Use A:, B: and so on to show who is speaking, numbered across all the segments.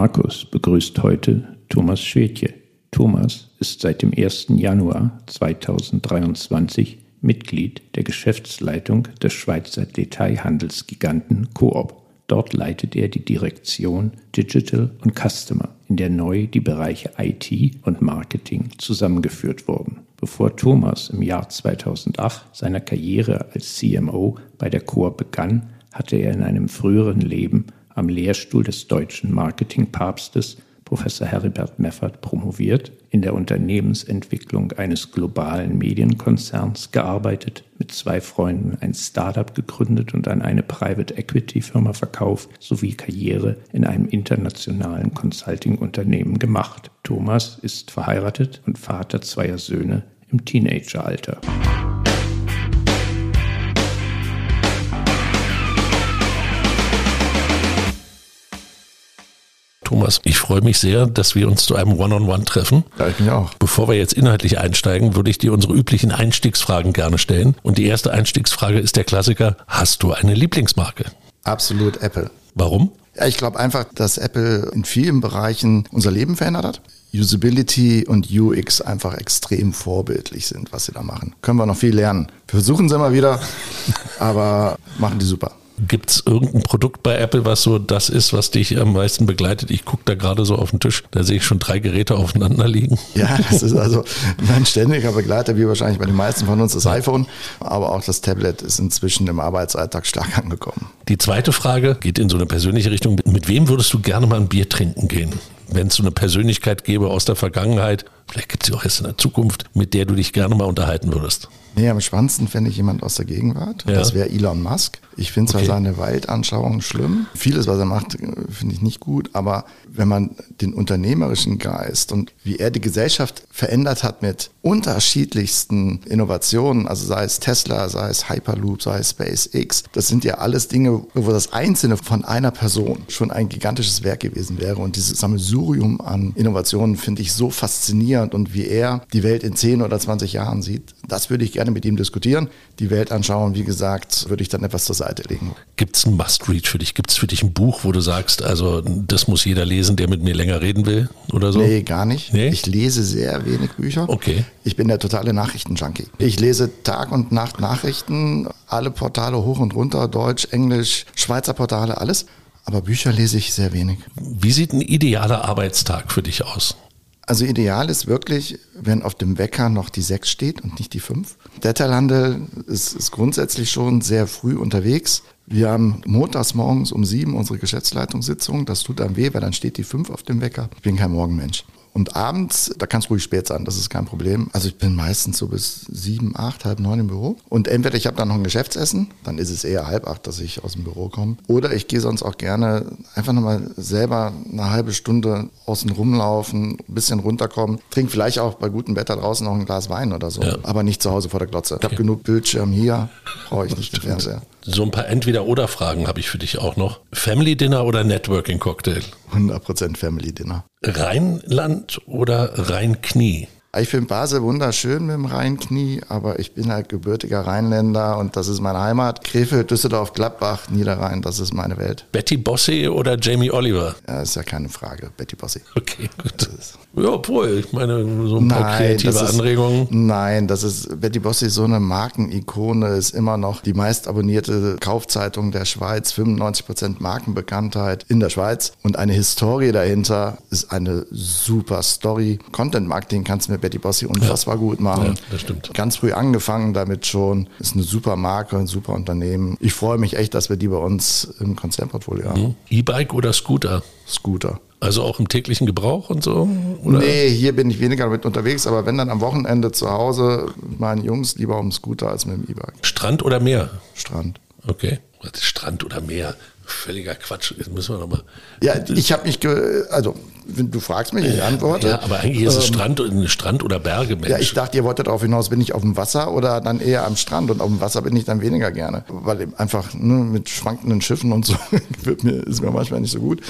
A: Markus begrüßt heute Thomas Schwedje. Thomas ist seit dem 1. Januar 2023 Mitglied der Geschäftsleitung des Schweizer Detailhandelsgiganten Coop. Dort leitet er die Direktion Digital und Customer, in der neu die Bereiche IT und Marketing zusammengeführt wurden. Bevor Thomas im Jahr 2008 seine Karriere als CMO bei der Coop begann, hatte er in einem früheren Leben am Lehrstuhl des deutschen Marketingpapstes Professor Heribert Meffert promoviert, in der Unternehmensentwicklung eines globalen Medienkonzerns gearbeitet, mit zwei Freunden ein Startup gegründet und an eine Private Equity Firma verkauft, sowie Karriere in einem internationalen Consulting-Unternehmen gemacht. Thomas ist verheiratet und Vater zweier Söhne im Teenageralter.
B: Thomas, ich freue mich sehr, dass wir uns zu einem One-on-One -on -One treffen.
C: Ja, ich mich auch.
B: Bevor wir jetzt inhaltlich einsteigen, würde ich dir unsere üblichen Einstiegsfragen gerne stellen. Und die erste Einstiegsfrage ist der Klassiker, hast du eine Lieblingsmarke?
C: Absolut Apple.
B: Warum?
C: Ja, ich glaube einfach, dass Apple in vielen Bereichen unser Leben verändert hat. Usability und UX einfach extrem vorbildlich sind, was sie da machen. Können wir noch viel lernen. Versuchen sie immer wieder, aber machen die super.
B: Gibt es irgendein Produkt bei Apple, was so das ist, was dich am meisten begleitet? Ich gucke da gerade so auf den Tisch, da sehe ich schon drei Geräte aufeinander liegen.
C: Ja, das ist also mein ständiger Begleiter, wie wahrscheinlich bei den meisten von uns, das iPhone. Aber auch das Tablet ist inzwischen im Arbeitsalltag stark angekommen.
B: Die zweite Frage geht in so eine persönliche Richtung. Mit wem würdest du gerne mal ein Bier trinken gehen? Wenn es so eine Persönlichkeit gäbe aus der Vergangenheit, vielleicht gibt es auch erst in der Zukunft, mit der du dich gerne mal unterhalten würdest.
C: Nee, am spannendsten fände ich jemand aus der Gegenwart. Ja. Das wäre Elon Musk. Ich finde zwar okay. seine Weltanschauung schlimm. Vieles, was er macht, finde ich nicht gut. Aber wenn man den unternehmerischen Geist und wie er die Gesellschaft verändert hat mit unterschiedlichsten Innovationen, also sei es Tesla, sei es Hyperloop, sei es SpaceX, das sind ja alles Dinge, wo das Einzelne von einer Person schon ein gigantisches Werk gewesen wäre. Und dieses Sammelsurium an Innovationen finde ich so faszinierend und wie er die Welt in 10 oder 20 Jahren sieht, das würde ich gerne mit ihm diskutieren. Die Welt anschauen, wie gesagt, würde ich dann etwas zur Seite legen.
B: Gibt es ein Must-Read für dich? Gibt es für dich ein Buch, wo du sagst, also das muss jeder lesen, der mit mir länger reden will oder so?
C: Nee, gar nicht. Nee? Ich lese sehr wenig Bücher.
B: Okay.
C: Ich bin der totale Nachrichtenjunkie. Ich lese Tag und Nacht Nachrichten, alle Portale hoch und runter, Deutsch, Englisch, Schweizer Portale, alles. Aber Bücher lese ich sehr wenig.
B: Wie sieht ein idealer Arbeitstag für dich aus?
C: Also ideal ist wirklich, wenn auf dem Wecker noch die 6 steht und nicht die 5. Detailhandel ist, ist grundsätzlich schon sehr früh unterwegs. Wir haben montags morgens um 7 unsere Geschäftsleitungssitzung. Das tut dann weh, weil dann steht die 5 auf dem Wecker. Ich bin kein Morgenmensch. Und abends, da kann es ruhig spät sein, das ist kein Problem. Also ich bin meistens so bis sieben, acht, halb neun im Büro. Und entweder ich habe dann noch ein Geschäftsessen, dann ist es eher halb acht, dass ich aus dem Büro komme. Oder ich gehe sonst auch gerne einfach nochmal selber eine halbe Stunde außen rumlaufen, ein bisschen runterkommen. Trink vielleicht auch bei gutem Wetter draußen noch ein Glas Wein oder so. Ja. Aber nicht zu Hause vor der Glotze. Ich habe genug Bildschirm hier, brauche ich nicht den Fernseher.
B: So ein paar Entweder-Oder-Fragen habe ich für dich auch noch. Family Dinner oder Networking Cocktail?
C: 100% Family Dinner.
B: Rheinland oder Rheinknie?
C: Ich finde Basel wunderschön mit dem Rheinknie, aber ich bin halt gebürtiger Rheinländer und das ist meine Heimat. Krefeld, Düsseldorf, Gladbach, Niederrhein, das ist meine Welt.
B: Betty Bossi oder Jamie Oliver?
C: Ja, ist ja keine Frage. Betty Bossi.
B: Okay, gut. Ja, obwohl, ich meine, so ein paar nein, kreative ist, Anregungen.
C: Nein, das ist, Betty Bossi ist so eine Markenikone, ist immer noch die meist abonnierte Kaufzeitung der Schweiz, 95% Markenbekanntheit in der Schweiz und eine Historie dahinter ist eine super Story. Content Marketing kannst du mit Betty Bossi unfassbar ja. gut machen. Ja,
B: das stimmt.
C: Ganz früh angefangen damit schon. Ist eine super Marke, ein super Unternehmen. Ich freue mich echt, dass wir die bei uns im Konzernportfolio haben. Mhm.
B: E-Bike oder Scooter?
C: Scooter.
B: Also auch im täglichen Gebrauch und so?
C: Oder? Nee, hier bin ich weniger mit unterwegs, aber wenn dann am Wochenende zu Hause mit meinen Jungs lieber um Scooter als mit dem E-Bike.
B: Strand oder Meer?
C: Strand.
B: Okay. Strand oder Meer? Völliger Quatsch. Jetzt müssen wir nochmal.
C: Ja, ich habe mich, also wenn du fragst mich, ich antworte.
B: Ja, aber eigentlich ist es ähm, Strand, Strand oder Berge, Mensch.
C: Ja, ich dachte, ihr wolltet darauf hinaus, bin ich auf dem Wasser oder dann eher am Strand und auf dem Wasser bin ich dann weniger gerne, weil einfach ne, mit schwankenden Schiffen und so wird mir, ist mir manchmal nicht so gut.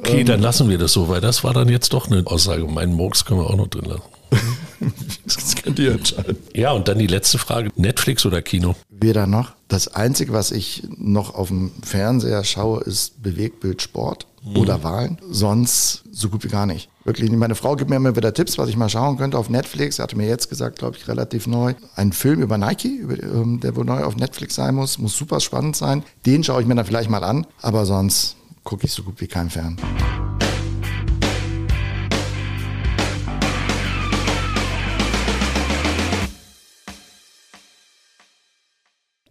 B: Okay, ähm, dann lassen wir das so, weil das war dann jetzt doch eine Aussage. Meinen Murks können wir auch noch drin lassen. das könnt ihr entscheiden. Ja, und dann die letzte Frage: Netflix oder Kino?
C: Weder noch. Das Einzige, was ich noch auf dem Fernseher schaue, ist Bewegtbild Sport. mhm. oder Wahlen. Sonst so gut wie gar nicht. Wirklich, meine Frau gibt mir immer wieder Tipps, was ich mal schauen könnte auf Netflix. Sie hatte mir jetzt gesagt, glaube ich, relativ neu, ein Film über Nike, über, ähm, der wohl neu auf Netflix sein muss. Muss super spannend sein. Den schaue ich mir dann vielleicht mal an, aber sonst gucke ich so gut wie kein Fern.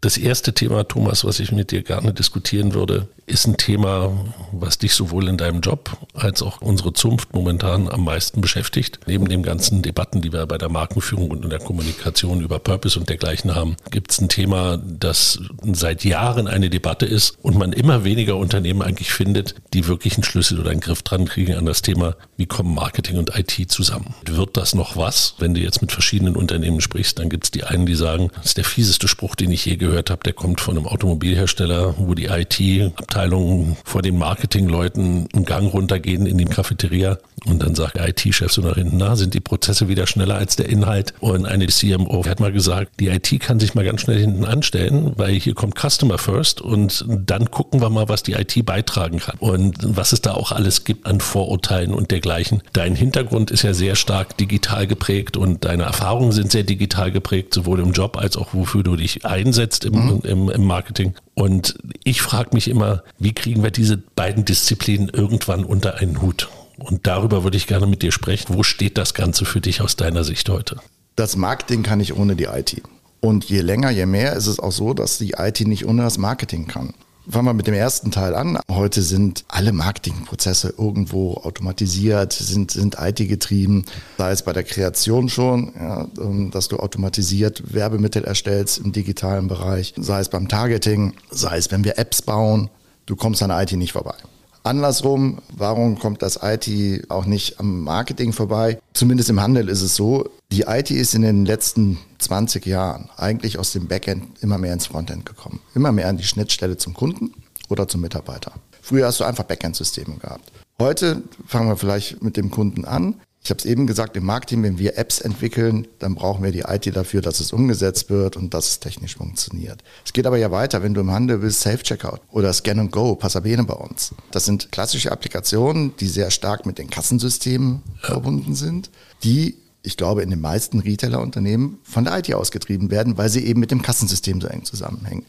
B: Das erste Thema, Thomas, was ich mit dir gerne diskutieren würde, ist ein Thema, was dich sowohl in deinem Job als auch unsere Zunft momentan am meisten beschäftigt. Neben den ganzen Debatten, die wir bei der Markenführung und in der Kommunikation über Purpose und dergleichen haben, gibt es ein Thema, das seit Jahren eine Debatte ist und man immer weniger Unternehmen eigentlich findet, die wirklich einen Schlüssel oder einen Griff dran kriegen an das Thema, wie kommen Marketing und IT zusammen. Wird das noch was? Wenn du jetzt mit verschiedenen Unternehmen sprichst, dann gibt es die einen, die sagen, das ist der fieseste Spruch, den ich je gehört gehört habe, der kommt von einem Automobilhersteller, wo die IT-Abteilungen vor den Marketingleuten einen Gang runtergehen in die Cafeteria und dann sagt der IT-Chef so nach hinten, na, sind die Prozesse wieder schneller als der Inhalt? Und eine CMO hat mal gesagt, die IT kann sich mal ganz schnell hinten anstellen, weil hier kommt Customer First und dann gucken wir mal, was die IT beitragen kann und was es da auch alles gibt an Vorurteilen und dergleichen. Dein Hintergrund ist ja sehr stark digital geprägt und deine Erfahrungen sind sehr digital geprägt, sowohl im Job als auch wofür du dich einsetzt im, mhm. im, im Marketing. Und ich frage mich immer, wie kriegen wir diese beiden Disziplinen irgendwann unter einen Hut? Und darüber würde ich gerne mit dir sprechen. Wo steht das Ganze für dich aus deiner Sicht heute?
C: Das Marketing kann ich ohne die IT. Und je länger, je mehr ist es auch so, dass die IT nicht ohne das Marketing kann. Fangen wir mit dem ersten Teil an. Heute sind alle Marketingprozesse irgendwo automatisiert, sind, sind IT-getrieben. Sei es bei der Kreation schon, ja, ähm, dass du automatisiert Werbemittel erstellst im digitalen Bereich, sei es beim Targeting, sei es, wenn wir Apps bauen. Du kommst an IT nicht vorbei. Andersrum, warum kommt das IT auch nicht am Marketing vorbei? Zumindest im Handel ist es so, die IT ist in den letzten 20 Jahren eigentlich aus dem Backend immer mehr ins Frontend gekommen. Immer mehr an die Schnittstelle zum Kunden oder zum Mitarbeiter. Früher hast du einfach Backend-Systeme gehabt. Heute fangen wir vielleicht mit dem Kunden an. Ich habe es eben gesagt, im Marketing, wenn wir Apps entwickeln, dann brauchen wir die IT dafür, dass es umgesetzt wird und dass es technisch funktioniert. Es geht aber ja weiter, wenn du im Handel bist, Safe-Checkout oder Scan and Go, Passabene bei uns. Das sind klassische Applikationen, die sehr stark mit den Kassensystemen verbunden sind, die ich glaube, in den meisten Retailer-Unternehmen von der IT ausgetrieben werden, weil sie eben mit dem Kassensystem so eng zusammenhängen.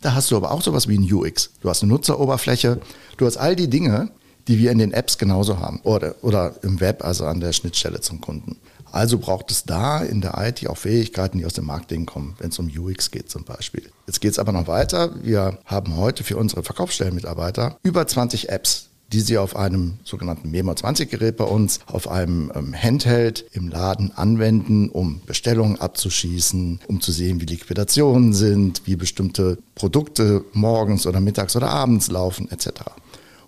C: Da hast du aber auch sowas wie ein UX. Du hast eine Nutzeroberfläche, du hast all die Dinge, die wir in den Apps genauso haben oder, oder im Web, also an der Schnittstelle zum Kunden. Also braucht es da in der IT auch Fähigkeiten, die aus dem Marketing kommen, wenn es um UX geht zum Beispiel. Jetzt geht es aber noch weiter. Wir haben heute für unsere Verkaufsstellenmitarbeiter über 20 Apps, die sie auf einem sogenannten Memo 20 Gerät bei uns, auf einem ähm, Handheld im Laden anwenden, um Bestellungen abzuschießen, um zu sehen, wie Liquidationen sind, wie bestimmte Produkte morgens oder mittags oder abends laufen etc.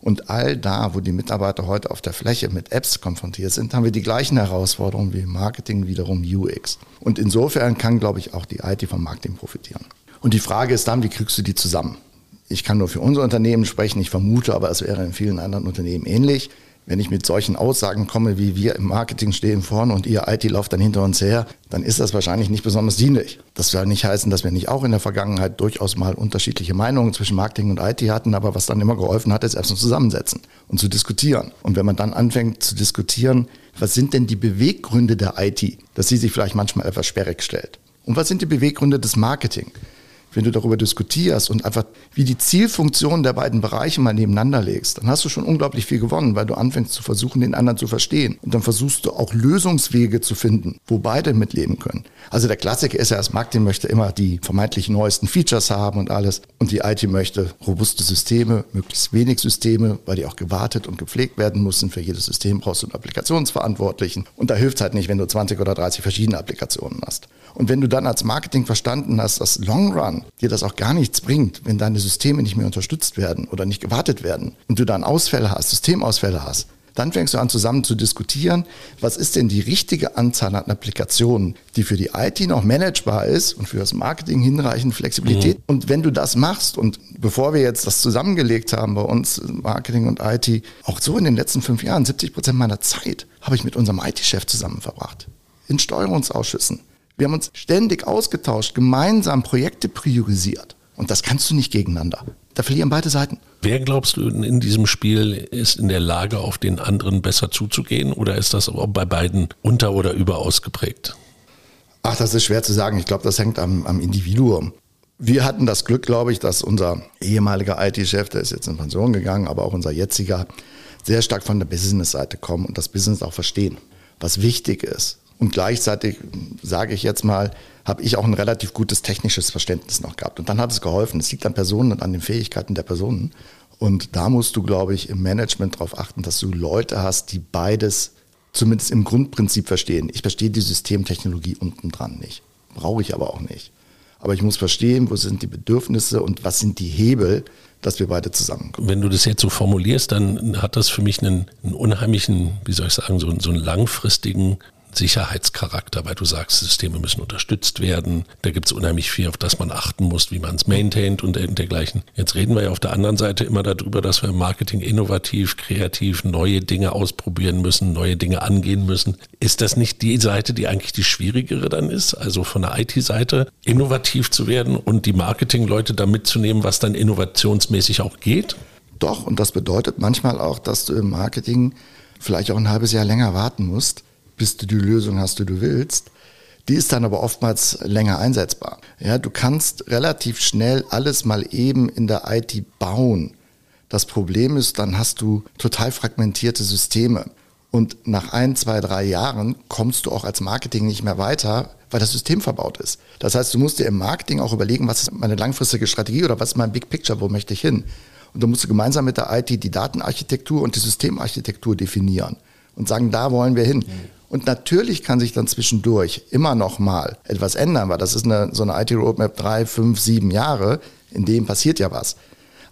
C: Und all da, wo die Mitarbeiter heute auf der Fläche mit Apps konfrontiert sind, haben wir die gleichen Herausforderungen wie im Marketing, wiederum UX. Und insofern kann, glaube ich, auch die IT vom Marketing profitieren. Und die Frage ist dann, wie kriegst du die zusammen? Ich kann nur für unser Unternehmen sprechen. Ich vermute aber, es wäre in vielen anderen Unternehmen ähnlich. Wenn ich mit solchen Aussagen komme, wie wir im Marketing stehen vorne und ihr IT läuft dann hinter uns her, dann ist das wahrscheinlich nicht besonders dienlich. Das soll nicht heißen, dass wir nicht auch in der Vergangenheit durchaus mal unterschiedliche Meinungen zwischen Marketing und IT hatten, aber was dann immer geholfen hat, ist erstmal zusammensetzen und zu diskutieren. Und wenn man dann anfängt zu diskutieren, was sind denn die Beweggründe der IT, dass sie sich vielleicht manchmal etwas sperrig stellt? Und was sind die Beweggründe des Marketing? Wenn du darüber diskutierst und einfach wie die Zielfunktion der beiden Bereiche mal nebeneinander legst, dann hast du schon unglaublich viel gewonnen, weil du anfängst zu versuchen, den anderen zu verstehen. Und dann versuchst du auch Lösungswege zu finden, wo beide mitleben können. Also der Klassiker ist ja, das Marketing möchte immer die vermeintlich neuesten Features haben und alles. Und die IT möchte robuste Systeme, möglichst wenig Systeme, weil die auch gewartet und gepflegt werden müssen. Für jedes System brauchst du einen Applikationsverantwortlichen. Und da hilft es halt nicht, wenn du 20 oder 30 verschiedene Applikationen hast. Und wenn du dann als Marketing verstanden hast, dass Long Run dir das auch gar nichts bringt, wenn deine Systeme nicht mehr unterstützt werden oder nicht gewartet werden und du dann Ausfälle hast, Systemausfälle hast, dann fängst du an zusammen zu diskutieren, was ist denn die richtige Anzahl an Applikationen, die für die IT noch managebar ist und für das Marketing hinreichend Flexibilität. Mhm. Und wenn du das machst und bevor wir jetzt das zusammengelegt haben bei uns, Marketing und IT, auch so in den letzten fünf Jahren, 70 Prozent meiner Zeit habe ich mit unserem IT-Chef zusammen verbracht. In Steuerungsausschüssen. Wir haben uns ständig ausgetauscht, gemeinsam Projekte priorisiert. Und das kannst du nicht gegeneinander. da verlieren beide Seiten.
B: Wer glaubst du in diesem Spiel ist in der Lage, auf den anderen besser zuzugehen oder ist das bei beiden unter- oder überausgeprägt?
C: Ach, das ist schwer zu sagen. Ich glaube, das hängt am, am Individuum. Wir hatten das Glück, glaube ich, dass unser ehemaliger IT-Chef, der ist jetzt in Pension gegangen, aber auch unser jetziger, sehr stark von der Business-Seite kommen und das Business auch verstehen, was wichtig ist. Und gleichzeitig, sage ich jetzt mal, habe ich auch ein relativ gutes technisches Verständnis noch gehabt. Und dann hat es geholfen. Es liegt an Personen und an den Fähigkeiten der Personen. Und da musst du, glaube ich, im Management darauf achten, dass du Leute hast, die beides zumindest im Grundprinzip verstehen. Ich verstehe die Systemtechnologie unten dran nicht. Brauche ich aber auch nicht. Aber ich muss verstehen, wo sind die Bedürfnisse und was sind die Hebel, dass wir beide zusammenkommen.
B: Wenn du das jetzt so formulierst, dann hat das für mich einen, einen unheimlichen, wie soll ich sagen, so, so einen langfristigen Sicherheitscharakter, weil du sagst, Systeme müssen unterstützt werden. Da gibt es unheimlich viel, auf das man achten muss, wie man es maintaint und dergleichen. Jetzt reden wir ja auf der anderen Seite immer darüber, dass wir im Marketing innovativ, kreativ neue Dinge ausprobieren müssen, neue Dinge angehen müssen. Ist das nicht die Seite, die eigentlich die schwierigere dann ist? Also von der IT-Seite innovativ zu werden und die Marketing-Leute da mitzunehmen, was dann innovationsmäßig auch geht?
C: Doch, und das bedeutet manchmal auch, dass du im Marketing vielleicht auch ein halbes Jahr länger warten musst, bis du die Lösung hast, die du willst. Die ist dann aber oftmals länger einsetzbar. Ja, du kannst relativ schnell alles mal eben in der IT bauen. Das Problem ist, dann hast du total fragmentierte Systeme. Und nach ein, zwei, drei Jahren kommst du auch als Marketing nicht mehr weiter, weil das System verbaut ist. Das heißt, du musst dir im Marketing auch überlegen, was ist meine langfristige Strategie oder was ist mein Big Picture, wo möchte ich hin? Und du musst gemeinsam mit der IT die Datenarchitektur und die Systemarchitektur definieren und sagen, da wollen wir hin. Und natürlich kann sich dann zwischendurch immer noch mal etwas ändern, weil das ist eine, so eine IT-Roadmap drei, fünf, sieben Jahre, in dem passiert ja was.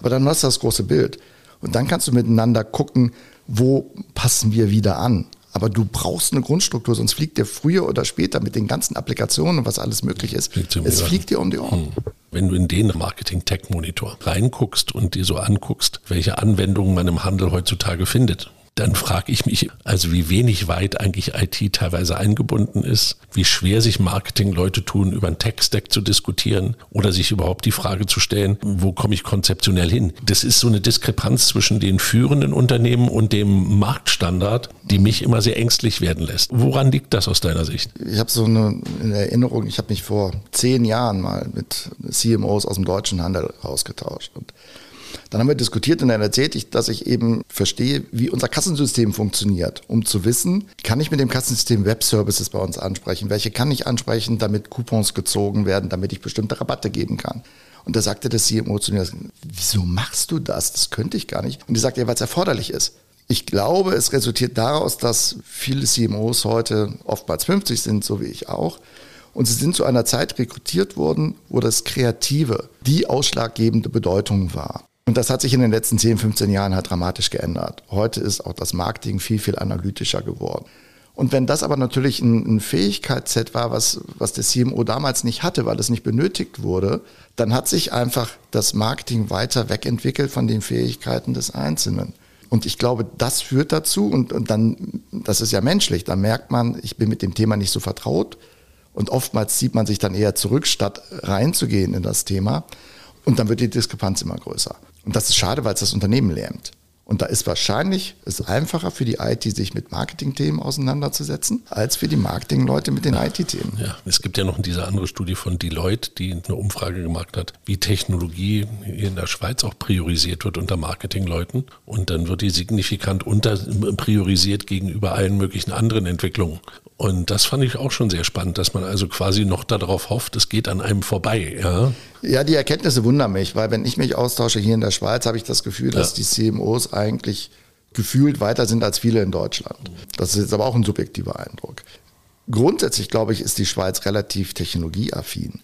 C: Aber dann hast du das große Bild. Und dann kannst du miteinander gucken, wo passen wir wieder an. Aber du brauchst eine Grundstruktur, sonst fliegt dir früher oder später mit den ganzen Applikationen und was alles möglich ist. Fliegt es fliegt dir um die Ohren. Hm.
B: Wenn du in den Marketing-Tech-Monitor reinguckst und dir so anguckst, welche Anwendungen man im Handel heutzutage findet, dann frage ich mich, also wie wenig weit eigentlich IT teilweise eingebunden ist, wie schwer sich Marketingleute tun, über einen Tech-Stack zu diskutieren oder sich überhaupt die Frage zu stellen, wo komme ich konzeptionell hin? Das ist so eine Diskrepanz zwischen den führenden Unternehmen und dem Marktstandard, die mich immer sehr ängstlich werden lässt. Woran liegt das aus deiner Sicht?
C: Ich habe so eine Erinnerung, ich habe mich vor zehn Jahren mal mit CMOs aus dem deutschen Handel ausgetauscht und dann haben wir diskutiert und dann erzählte ich, dass ich eben verstehe, wie unser Kassensystem funktioniert, um zu wissen, kann ich mit dem Kassensystem Web-Services bei uns ansprechen? Welche kann ich ansprechen, damit Coupons gezogen werden, damit ich bestimmte Rabatte geben kann? Und da sagte der CMO zu mir, wieso machst du das? Das könnte ich gar nicht. Und ich sagte, ja, weil es erforderlich ist. Ich glaube, es resultiert daraus, dass viele CMOs heute oftmals 50 sind, so wie ich auch. Und sie sind zu einer Zeit rekrutiert worden, wo das Kreative die ausschlaggebende Bedeutung war. Und das hat sich in den letzten 10, 15 Jahren halt dramatisch geändert. Heute ist auch das Marketing viel, viel analytischer geworden. Und wenn das aber natürlich ein, ein Fähigkeitsset war, was, was der CMO damals nicht hatte, weil es nicht benötigt wurde, dann hat sich einfach das Marketing weiter wegentwickelt von den Fähigkeiten des Einzelnen. Und ich glaube, das führt dazu, und, und dann, das ist ja menschlich, da merkt man, ich bin mit dem Thema nicht so vertraut. Und oftmals zieht man sich dann eher zurück, statt reinzugehen in das Thema. Und dann wird die Diskrepanz immer größer. Und das ist schade, weil es das Unternehmen lähmt. Und da ist wahrscheinlich es einfacher für die IT, sich mit Marketingthemen auseinanderzusetzen, als für die Marketingleute mit den IT-Themen.
B: Ja, es gibt ja noch diese andere Studie von Deloitte, die eine Umfrage gemacht hat, wie Technologie hier in der Schweiz auch priorisiert wird unter Marketingleuten. Und dann wird die signifikant unterpriorisiert gegenüber allen möglichen anderen Entwicklungen. Und das fand ich auch schon sehr spannend, dass man also quasi noch darauf hofft, es geht an einem vorbei. Ja,
C: ja die Erkenntnisse wundern mich, weil wenn ich mich austausche hier in der Schweiz, habe ich das Gefühl, dass die CMOs eigentlich gefühlt weiter sind als viele in Deutschland. Das ist jetzt aber auch ein subjektiver Eindruck. Grundsätzlich, glaube ich, ist die Schweiz relativ technologieaffin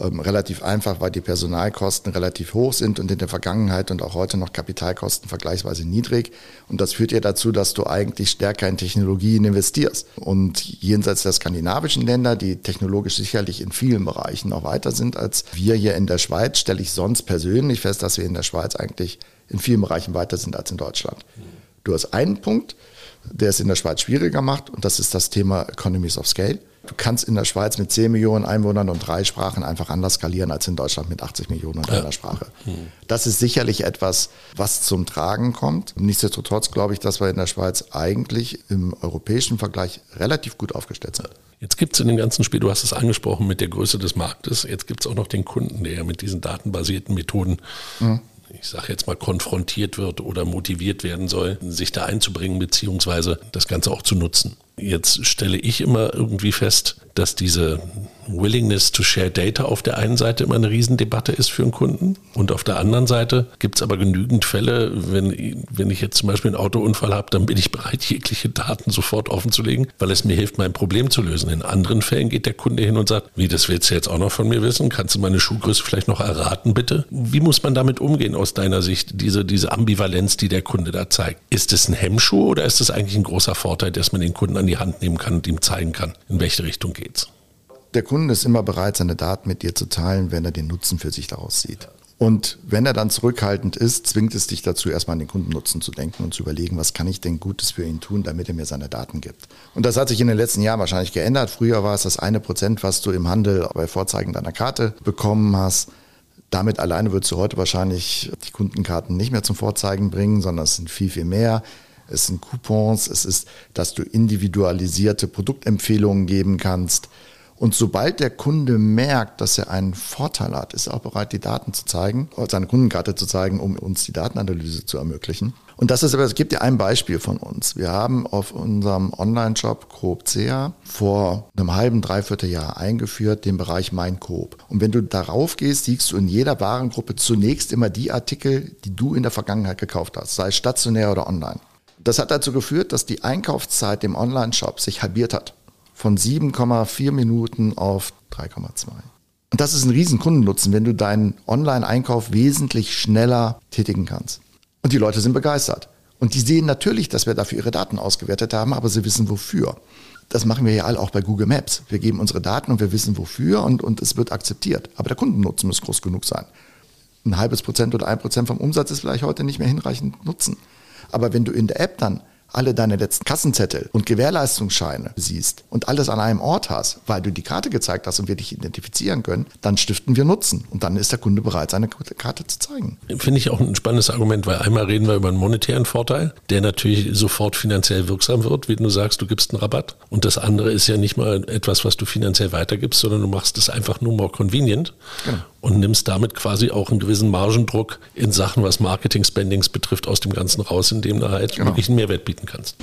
C: ähm, relativ einfach, weil die Personalkosten relativ hoch sind und in der Vergangenheit und auch heute noch Kapitalkosten vergleichsweise niedrig. Und das führt ja dazu, dass du eigentlich stärker in Technologien investierst. Und jenseits der skandinavischen Länder, die technologisch sicherlich in vielen Bereichen noch weiter sind als wir hier in der Schweiz, stelle ich sonst persönlich fest, dass wir in der Schweiz eigentlich in vielen Bereichen weiter sind als in Deutschland. Du hast einen Punkt, der es in der Schweiz schwieriger macht, und das ist das Thema Economies of Scale. Du kannst in der Schweiz mit 10 Millionen Einwohnern und drei Sprachen einfach anders skalieren als in Deutschland mit 80 Millionen und einer Sprache. Hm. Das ist sicherlich etwas, was zum Tragen kommt. Nichtsdestotrotz glaube ich, dass wir in der Schweiz eigentlich im europäischen Vergleich relativ gut aufgestellt sind.
B: Jetzt gibt es in dem ganzen Spiel, du hast es angesprochen mit der Größe des Marktes, jetzt gibt es auch noch den Kunden, der ja mit diesen datenbasierten Methoden mhm ich sage jetzt mal, konfrontiert wird oder motiviert werden soll, sich da einzubringen, beziehungsweise das Ganze auch zu nutzen. Jetzt stelle ich immer irgendwie fest, dass diese Willingness to share data auf der einen Seite immer eine Riesendebatte ist für einen Kunden und auf der anderen Seite gibt es aber genügend Fälle, wenn, wenn ich jetzt zum Beispiel einen Autounfall habe, dann bin ich bereit, jegliche Daten sofort offenzulegen, weil es mir hilft, mein Problem zu lösen. In anderen Fällen geht der Kunde hin und sagt, wie, das willst du jetzt auch noch von mir wissen? Kannst du meine Schuhgröße vielleicht noch erraten, bitte? Wie muss man damit umgehen aus deiner Sicht, diese, diese Ambivalenz, die der Kunde da zeigt? Ist es ein Hemmschuh oder ist es eigentlich ein großer Vorteil, dass man den Kunden an die Hand nehmen kann und ihm zeigen kann, in welche Richtung geht's?
C: Der Kunde ist immer bereit, seine Daten mit dir zu teilen, wenn er den Nutzen für sich daraus sieht. Und wenn er dann zurückhaltend ist, zwingt es dich dazu, erstmal an den Kundennutzen zu denken und zu überlegen, was kann ich denn Gutes für ihn tun, damit er mir seine Daten gibt. Und das hat sich in den letzten Jahren wahrscheinlich geändert. Früher war es das eine Prozent, was du im Handel bei Vorzeigen deiner Karte bekommen hast. Damit alleine würdest du heute wahrscheinlich die Kundenkarten nicht mehr zum Vorzeigen bringen, sondern es sind viel, viel mehr es sind Coupons, es ist, dass du individualisierte Produktempfehlungen geben kannst. Und sobald der Kunde merkt, dass er einen Vorteil hat, ist er auch bereit, die Daten zu zeigen, seine Kundenkarte zu zeigen, um uns die Datenanalyse zu ermöglichen. Und das ist aber, es gibt dir ein Beispiel von uns. Wir haben auf unserem Online-Shop CoopCA vor einem halben, dreiviertel Jahr eingeführt den Bereich Mein Coop. Und wenn du darauf gehst, siehst du in jeder Warengruppe zunächst immer die Artikel, die du in der Vergangenheit gekauft hast, sei es stationär oder online. Das hat dazu geführt, dass die Einkaufszeit im Online-Shop sich halbiert hat. Von 7,4 Minuten auf 3,2. Und das ist ein riesen Kundennutzen, wenn du deinen Online-Einkauf wesentlich schneller tätigen kannst. Und die Leute sind begeistert. Und die sehen natürlich, dass wir dafür ihre Daten ausgewertet haben, aber sie wissen wofür. Das machen wir ja alle auch bei Google Maps. Wir geben unsere Daten und wir wissen wofür und, und es wird akzeptiert. Aber der Kundennutzen muss groß genug sein. Ein halbes Prozent oder ein Prozent vom Umsatz ist vielleicht heute nicht mehr hinreichend Nutzen. Aber wenn du in der App dann alle deine letzten Kassenzettel und Gewährleistungsscheine siehst und alles an einem Ort hast, weil du die Karte gezeigt hast und wir dich identifizieren können, dann stiften wir Nutzen. Und dann ist der Kunde bereit, seine Karte zu zeigen.
B: Finde ich auch ein spannendes Argument, weil einmal reden wir über einen monetären Vorteil, der natürlich sofort finanziell wirksam wird, wie du sagst, du gibst einen Rabatt. Und das andere ist ja nicht mal etwas, was du finanziell weitergibst, sondern du machst es einfach nur more convenient. Genau und nimmst damit quasi auch einen gewissen Margendruck in Sachen, was Marketing-Spendings betrifft, aus dem Ganzen raus, indem du halt genau. wirklich einen Mehrwert bieten kannst.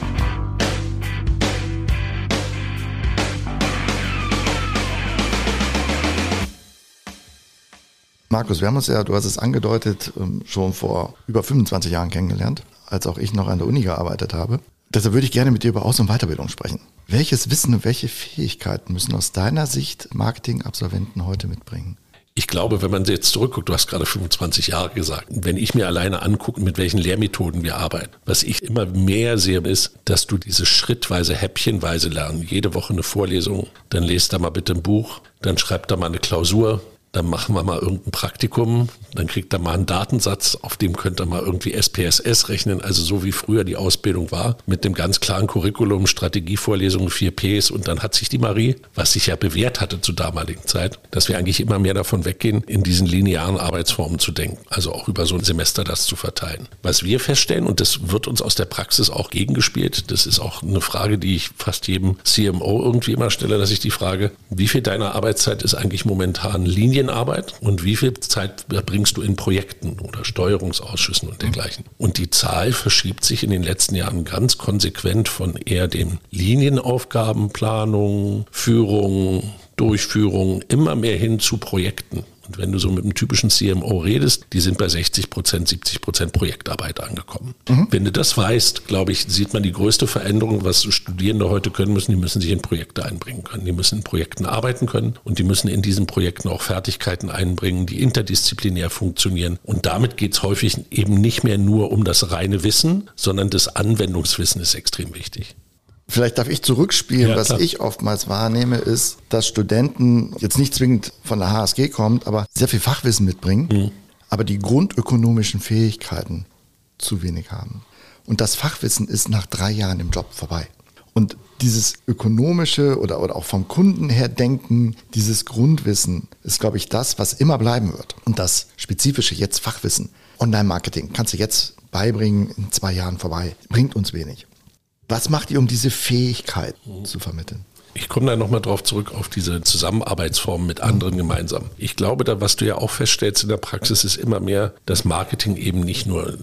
C: Markus, wir haben uns ja, du hast es angedeutet, ähm, schon vor über 25 Jahren kennengelernt, als auch ich noch an der Uni gearbeitet habe. Deshalb würde ich gerne mit dir über Aus- und Weiterbildung sprechen. Welches Wissen und welche Fähigkeiten müssen aus deiner Sicht Marketing-Absolventen heute mitbringen?
B: Ich glaube, wenn man jetzt zurückguckt, du hast gerade 25 Jahre gesagt, wenn ich mir alleine angucke, mit welchen Lehrmethoden wir arbeiten, was ich immer mehr sehe, ist, dass du diese schrittweise, häppchenweise lernen. Jede Woche eine Vorlesung, dann lest da mal bitte ein Buch, dann schreibt da mal eine Klausur, dann machen wir mal irgendein Praktikum, dann kriegt er mal einen Datensatz, auf dem könnt ihr mal irgendwie SPSS rechnen, also so wie früher die Ausbildung war, mit dem ganz klaren Curriculum, Strategievorlesungen, 4Ps und dann hat sich die Marie, was sich ja bewährt hatte zur damaligen Zeit, dass wir eigentlich immer mehr davon weggehen, in diesen linearen Arbeitsformen zu denken, also auch über so ein Semester das zu verteilen. Was wir feststellen, und das wird uns aus der Praxis auch gegengespielt, das ist auch eine Frage, die ich fast jedem CMO irgendwie immer stelle, dass ich die Frage, wie viel deiner Arbeitszeit ist eigentlich momentan Linienarbeit und wie viel Zeit bringt bringst du in Projekten oder Steuerungsausschüssen und dergleichen. Und die Zahl verschiebt sich in den letzten Jahren ganz konsequent von eher den Linienaufgaben, Planung, Führung, Durchführung immer mehr hin zu Projekten. Und wenn du so mit einem typischen CMO redest, die sind bei 60 Prozent, 70 Prozent Projektarbeit angekommen. Mhm. Wenn du das weißt, glaube ich, sieht man die größte Veränderung, was Studierende heute können müssen. Die müssen sich in Projekte einbringen können. Die müssen in Projekten arbeiten können und die müssen in diesen Projekten auch Fertigkeiten einbringen, die interdisziplinär funktionieren. Und damit geht es häufig eben nicht mehr nur um das reine Wissen, sondern das Anwendungswissen ist extrem wichtig.
C: Vielleicht darf ich zurückspielen, ja, was ich oftmals wahrnehme, ist, dass Studenten jetzt nicht zwingend von der HSG kommt, aber sehr viel Fachwissen mitbringen, mhm. aber die grundökonomischen Fähigkeiten zu wenig haben. Und das Fachwissen ist nach drei Jahren im Job vorbei. Und dieses ökonomische oder, oder auch vom Kunden her denken, dieses Grundwissen ist, glaube ich, das, was immer bleiben wird. Und das spezifische jetzt Fachwissen. Online-Marketing kannst du jetzt beibringen, in zwei Jahren vorbei. Bringt uns wenig. Was macht ihr, um diese Fähigkeit zu vermitteln?
B: Ich komme da nochmal drauf zurück auf diese Zusammenarbeitsform mit anderen gemeinsam. Ich glaube, da, was du ja auch feststellst in der Praxis, ist immer mehr, dass Marketing eben nicht nur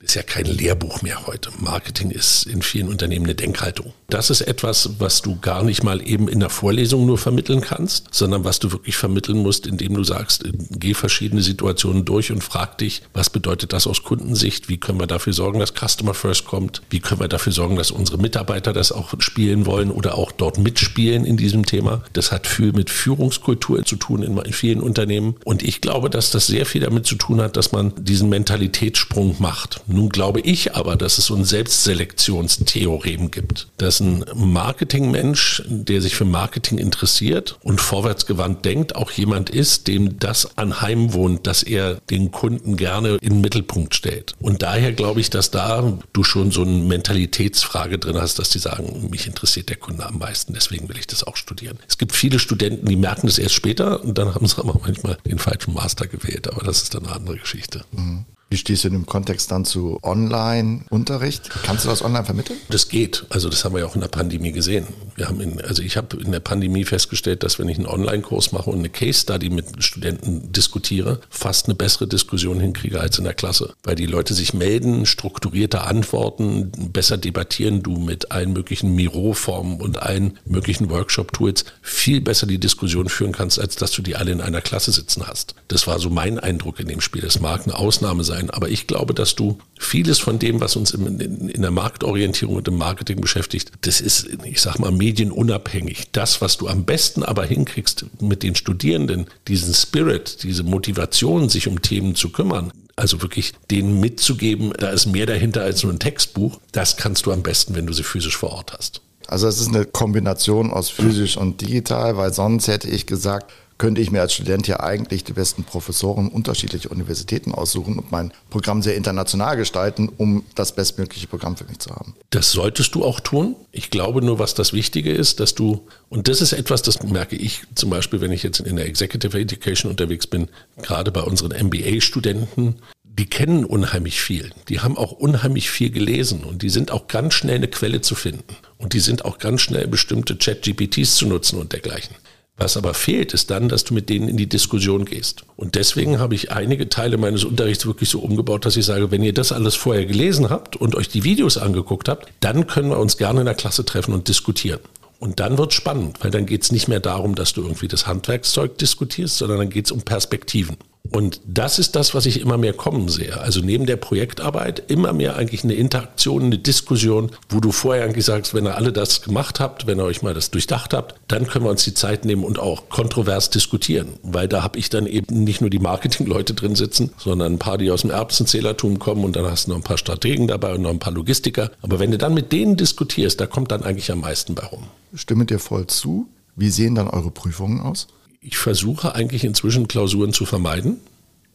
B: ist ja kein Lehrbuch mehr heute. Marketing ist in vielen Unternehmen eine Denkhaltung. Das ist etwas, was du gar nicht mal eben in der Vorlesung nur vermitteln kannst, sondern was du wirklich vermitteln musst, indem du sagst, geh verschiedene Situationen durch und frag dich, was bedeutet das aus Kundensicht? Wie können wir dafür sorgen, dass Customer First kommt? Wie können wir dafür sorgen, dass unsere Mitarbeiter das auch spielen wollen oder auch dort mitspielen in diesem Thema? Das hat viel mit Führungskultur zu tun in vielen Unternehmen. Und ich glaube, dass das sehr viel damit zu tun hat, dass man diesen Mentalitätssprung macht. Nun glaube ich aber, dass es so ein Selbstselektionstheorem gibt, dass ein Marketingmensch, der sich für Marketing interessiert und vorwärtsgewandt denkt, auch jemand ist, dem das anheimwohnt, dass er den Kunden gerne in den Mittelpunkt stellt. Und daher glaube ich, dass da du schon so eine Mentalitätsfrage drin hast, dass die sagen, mich interessiert der Kunde am meisten, deswegen will ich das auch studieren. Es gibt viele Studenten, die merken das erst später und dann haben sie aber manchmal den falschen Master gewählt, aber das ist dann eine andere Geschichte. Mhm.
C: Wie stehst du in dem Kontext dann zu Online-Unterricht? Kannst du das online vermitteln?
B: Das geht. Also das haben wir ja auch in der Pandemie gesehen. Wir haben in, also ich habe in der Pandemie festgestellt, dass wenn ich einen Online-Kurs mache und eine Case-Study mit Studenten diskutiere, fast eine bessere Diskussion hinkriege als in der Klasse. Weil die Leute sich melden, strukturierter antworten, besser debattieren, du mit allen möglichen Miro-Formen und allen möglichen Workshop-Tools viel besser die Diskussion führen kannst, als dass du die alle in einer Klasse sitzen hast. Das war so mein Eindruck in dem Spiel. Es mag eine Ausnahme sein, sein. Aber ich glaube, dass du vieles von dem, was uns in, in, der Marktorientierung und im Marketing beschäftigt, das ist, ich sag mal, medienunabhängig. Das, was du am besten aber hinkriegst mit den Studierenden, diesen Spirit, diese Motivation, sich um Themen zu kümmern, also wirklich denen mitzugeben, da ist mehr dahinter als nur ein Textbuch, das kannst du am besten, wenn du sie physisch vor Ort hast.
C: Also es ist eine Kombination aus physisch und digital, weil sonst hätte ich gesagt, könnte ich mir als Student ja eigentlich die besten Professoren unterschiedlicher Universitäten aussuchen und mein Programm sehr international gestalten, um das bestmögliche Programm für mich zu haben.
B: Das solltest du auch tun. Ich glaube nur, was das Wichtige ist, dass du, und das ist etwas, das merke ich zum Beispiel, wenn ich jetzt in der Executive Education unterwegs bin, gerade bei unseren MBA-Studenten, die kennen unheimlich viel. Die haben auch unheimlich viel gelesen und die sind auch ganz schnell eine Quelle zu finden. Und die sind auch ganz schnell bestimmte Chat-GPTs zu nutzen und dergleichen. Was aber fehlt, ist dann, dass du mit denen in die Diskussion gehst. Und deswegen habe ich einige Teile meines Unterrichts wirklich so umgebaut, dass ich sage, wenn ihr das alles vorher gelesen habt und euch die Videos angeguckt habt, dann können wir uns gerne in der Klasse treffen und diskutieren. Und dann wird spannend, weil dann geht es nicht mehr darum, dass du irgendwie das Handwerkszeug diskutierst, sondern dann geht es um Perspektiven. Und das ist das, was ich immer mehr kommen sehe. Also neben der Projektarbeit immer mehr eigentlich eine Interaktion, eine Diskussion, wo du vorher eigentlich sagst, wenn ihr alle das gemacht habt, wenn ihr euch mal das durchdacht habt, dann können wir uns die Zeit nehmen und auch kontrovers diskutieren. Weil da habe ich dann eben nicht nur die Marketingleute drin sitzen, sondern ein paar, die aus dem Erbsenzählertum kommen und dann hast du noch ein paar Strategen dabei und noch ein paar Logistiker. Aber wenn du dann mit denen diskutierst, da kommt dann eigentlich am meisten bei rum.
C: Stimme dir voll zu. Wie sehen dann eure Prüfungen aus?
B: Ich versuche eigentlich inzwischen Klausuren zu vermeiden.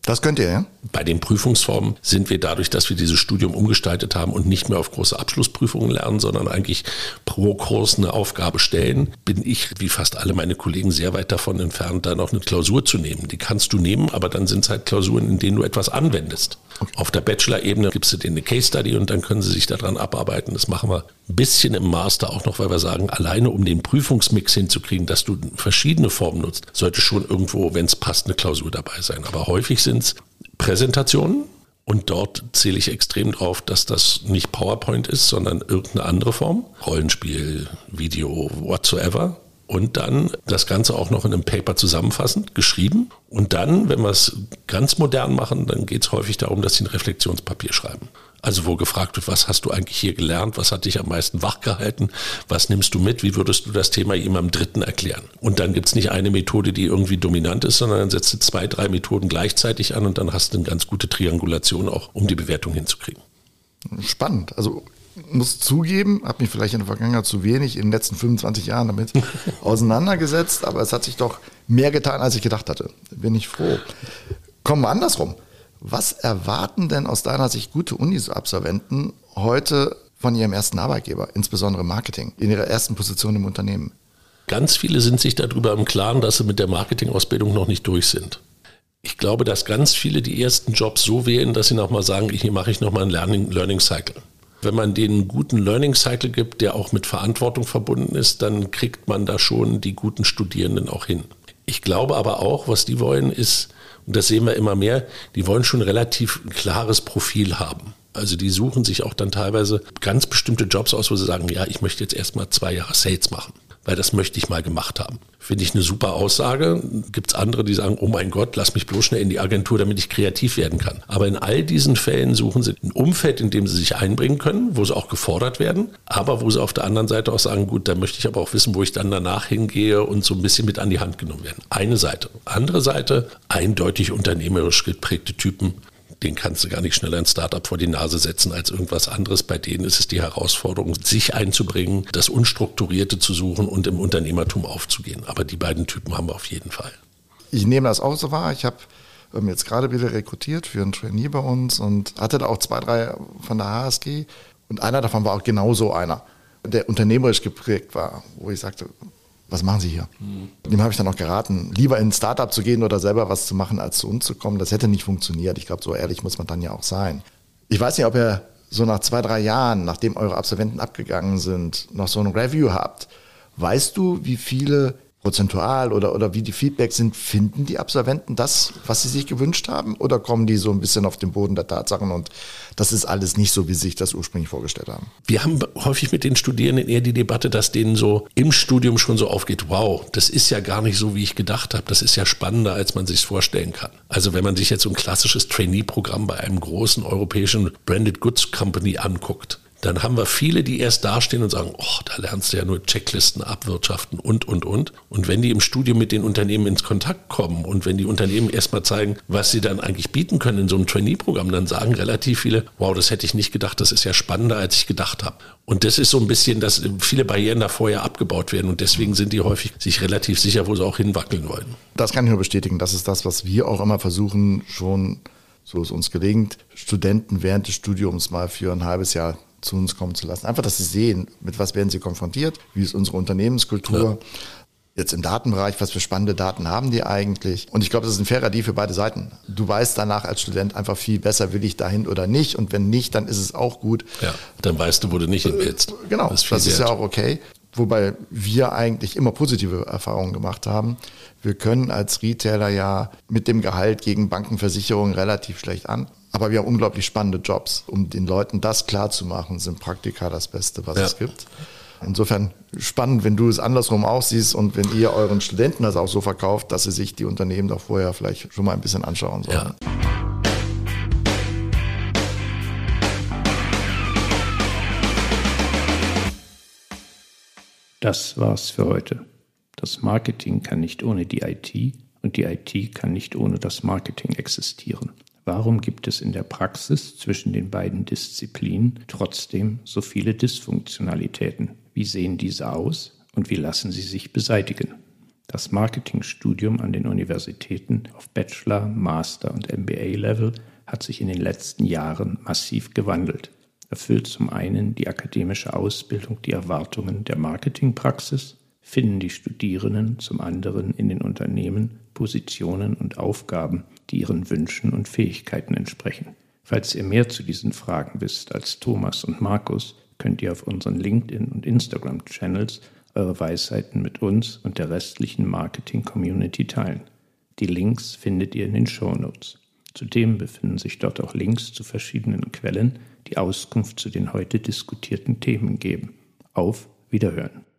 C: Das könnt ihr, ja?
B: Bei den Prüfungsformen sind wir dadurch, dass wir dieses Studium umgestaltet haben und nicht mehr auf große Abschlussprüfungen lernen, sondern eigentlich pro Kurs eine Aufgabe stellen, bin ich, wie fast alle meine Kollegen, sehr weit davon entfernt, dann auch eine Klausur zu nehmen. Die kannst du nehmen, aber dann sind es halt Klausuren, in denen du etwas anwendest. Okay. Auf der Bachelor-Ebene gibst du denen eine Case Study und dann können sie sich daran abarbeiten. Das machen wir ein bisschen im Master auch noch, weil wir sagen, alleine um den Prüfungsmix hinzukriegen, dass du verschiedene Formen nutzt, sollte schon irgendwo, wenn es passt, eine Klausur dabei sein. Aber häufig sind es Präsentationen, und dort zähle ich extrem drauf, dass das nicht PowerPoint ist, sondern irgendeine andere Form. Rollenspiel, Video, whatsoever. Und dann das Ganze auch noch in einem Paper zusammenfassend, geschrieben. Und dann, wenn wir es ganz modern machen, dann geht es häufig darum, dass sie ein Reflexionspapier schreiben. Also wo gefragt wird, was hast du eigentlich hier gelernt, was hat dich am meisten wachgehalten, was nimmst du mit, wie würdest du das Thema jemandem Dritten erklären? Und dann gibt es nicht eine Methode, die irgendwie dominant ist, sondern dann setzt du zwei, drei Methoden gleichzeitig an und dann hast du eine ganz gute Triangulation auch, um die Bewertung hinzukriegen.
C: Spannend. Also muss zugeben, habe mich vielleicht in der Vergangenheit zu wenig in den letzten 25 Jahren damit auseinandergesetzt, aber es hat sich doch mehr getan, als ich gedacht hatte. Bin ich froh. Kommen wir andersrum. Was erwarten denn aus deiner Sicht gute Unis-Absolventen heute von ihrem ersten Arbeitgeber, insbesondere Marketing, in ihrer ersten Position im Unternehmen?
B: Ganz viele sind sich darüber im Klaren, dass sie mit der Marketingausbildung noch nicht durch sind. Ich glaube, dass ganz viele die ersten Jobs so wählen, dass sie nochmal sagen, hier mache ich nochmal einen Learning, Learning Cycle. Wenn man denen einen guten Learning Cycle gibt, der auch mit Verantwortung verbunden ist, dann kriegt man da schon die guten Studierenden auch hin. Ich glaube aber auch, was die wollen, ist, und das sehen wir immer mehr, die wollen schon relativ ein klares Profil haben. Also die suchen sich auch dann teilweise ganz bestimmte Jobs aus, wo sie sagen, ja, ich möchte jetzt erstmal zwei Jahre Sales machen weil das möchte ich mal gemacht haben. Finde ich eine super Aussage. Gibt es andere, die sagen, oh mein Gott, lass mich bloß schnell in die Agentur, damit ich kreativ werden kann. Aber in all diesen Fällen suchen sie ein Umfeld, in dem sie sich einbringen können, wo sie auch gefordert werden, aber wo sie auf der anderen Seite auch sagen, gut, da möchte ich aber auch wissen, wo ich dann danach hingehe und so ein bisschen mit an die Hand genommen werden. Eine Seite. Andere Seite, eindeutig unternehmerisch geprägte Typen, den kannst du gar nicht schneller ein Startup vor die Nase setzen als irgendwas anderes. Bei denen ist es die Herausforderung, sich einzubringen, das Unstrukturierte zu suchen und im Unternehmertum aufzugehen. Aber die beiden Typen haben wir auf jeden Fall.
C: Ich nehme das auch so wahr. Ich habe ähm, jetzt gerade wieder rekrutiert für ein Trainee bei uns und hatte da auch zwei, drei von der HSG. Und einer davon war auch genauso einer, der unternehmerisch geprägt war, wo ich sagte, was machen Sie hier? Dem habe ich dann auch geraten, lieber in ein Startup zu gehen oder selber was zu machen, als zu uns zu kommen. Das hätte nicht funktioniert. Ich glaube, so ehrlich muss man dann ja auch sein. Ich weiß nicht, ob ihr so nach zwei, drei Jahren, nachdem eure Absolventen abgegangen sind, noch so ein Review habt. Weißt du, wie viele prozentual oder, oder wie die Feedbacks sind, finden die Absolventen das, was sie sich gewünscht haben? Oder kommen die so ein bisschen auf den Boden der Tatsachen und das ist alles nicht so, wie sich das ursprünglich vorgestellt haben?
B: Wir haben häufig mit den Studierenden eher die Debatte, dass denen so im Studium schon so aufgeht, wow, das ist ja gar nicht so, wie ich gedacht habe. Das ist ja spannender, als man sich vorstellen kann. Also wenn man sich jetzt so ein klassisches Trainee-Programm bei einem großen europäischen Branded Goods Company anguckt, dann haben wir viele, die erst dastehen und sagen, oh, da lernst du ja nur Checklisten abwirtschaften und, und, und. Und wenn die im Studium mit den Unternehmen ins Kontakt kommen und wenn die Unternehmen erstmal zeigen, was sie dann eigentlich bieten können in so einem Trainee-Programm, dann sagen relativ viele, wow, das hätte ich nicht gedacht, das ist ja spannender, als ich gedacht habe. Und das ist so ein bisschen, dass viele Barrieren da vorher abgebaut werden und deswegen sind die häufig sich relativ sicher, wo sie auch hinwackeln wollen.
C: Das kann ich nur bestätigen. Das ist das, was wir auch immer versuchen, schon so ist uns gelingt, Studenten während des Studiums mal für ein halbes Jahr zu uns kommen zu lassen. Einfach, dass sie sehen, mit was werden sie konfrontiert, wie ist unsere Unternehmenskultur. Ja. Jetzt im Datenbereich, was für spannende Daten haben die eigentlich? Und ich glaube, das ist ein fairer Deal für beide Seiten. Du weißt danach als Student einfach viel besser, will ich dahin oder nicht. Und wenn nicht, dann ist es auch gut.
B: Ja, dann weißt du, wo du nicht hin willst.
C: Genau, das ist, das ist ja auch okay. Wobei wir eigentlich immer positive Erfahrungen gemacht haben. Wir können als Retailer ja mit dem Gehalt gegen Bankenversicherungen relativ schlecht an. Aber wir haben unglaublich spannende Jobs. Um den Leuten das klarzumachen, sind Praktika das Beste, was ja. es gibt. Insofern spannend, wenn du es andersrum auch siehst und wenn ihr euren Studenten das auch so verkauft, dass sie sich die Unternehmen doch vorher vielleicht schon mal ein bisschen anschauen sollen. Ja.
A: Das war's für heute. Das Marketing kann nicht ohne die IT und die IT kann nicht ohne das Marketing existieren. Warum gibt es in der Praxis zwischen den beiden Disziplinen trotzdem so viele Dysfunktionalitäten? Wie sehen diese aus und wie lassen sie sich beseitigen? Das Marketingstudium an den Universitäten auf Bachelor, Master und MBA-Level hat sich in den letzten Jahren massiv gewandelt. Erfüllt zum einen die akademische Ausbildung die Erwartungen der Marketingpraxis, finden die Studierenden zum anderen in den Unternehmen Positionen und Aufgaben, die ihren Wünschen und Fähigkeiten entsprechen. Falls ihr mehr zu diesen Fragen wisst als Thomas und Markus, könnt ihr auf unseren LinkedIn- und Instagram-Channels eure Weisheiten mit uns und der restlichen Marketing-Community teilen. Die Links findet ihr in den Show Notes. Zudem befinden sich dort auch Links zu verschiedenen Quellen, die Auskunft zu den heute diskutierten Themen geben. Auf Wiederhören!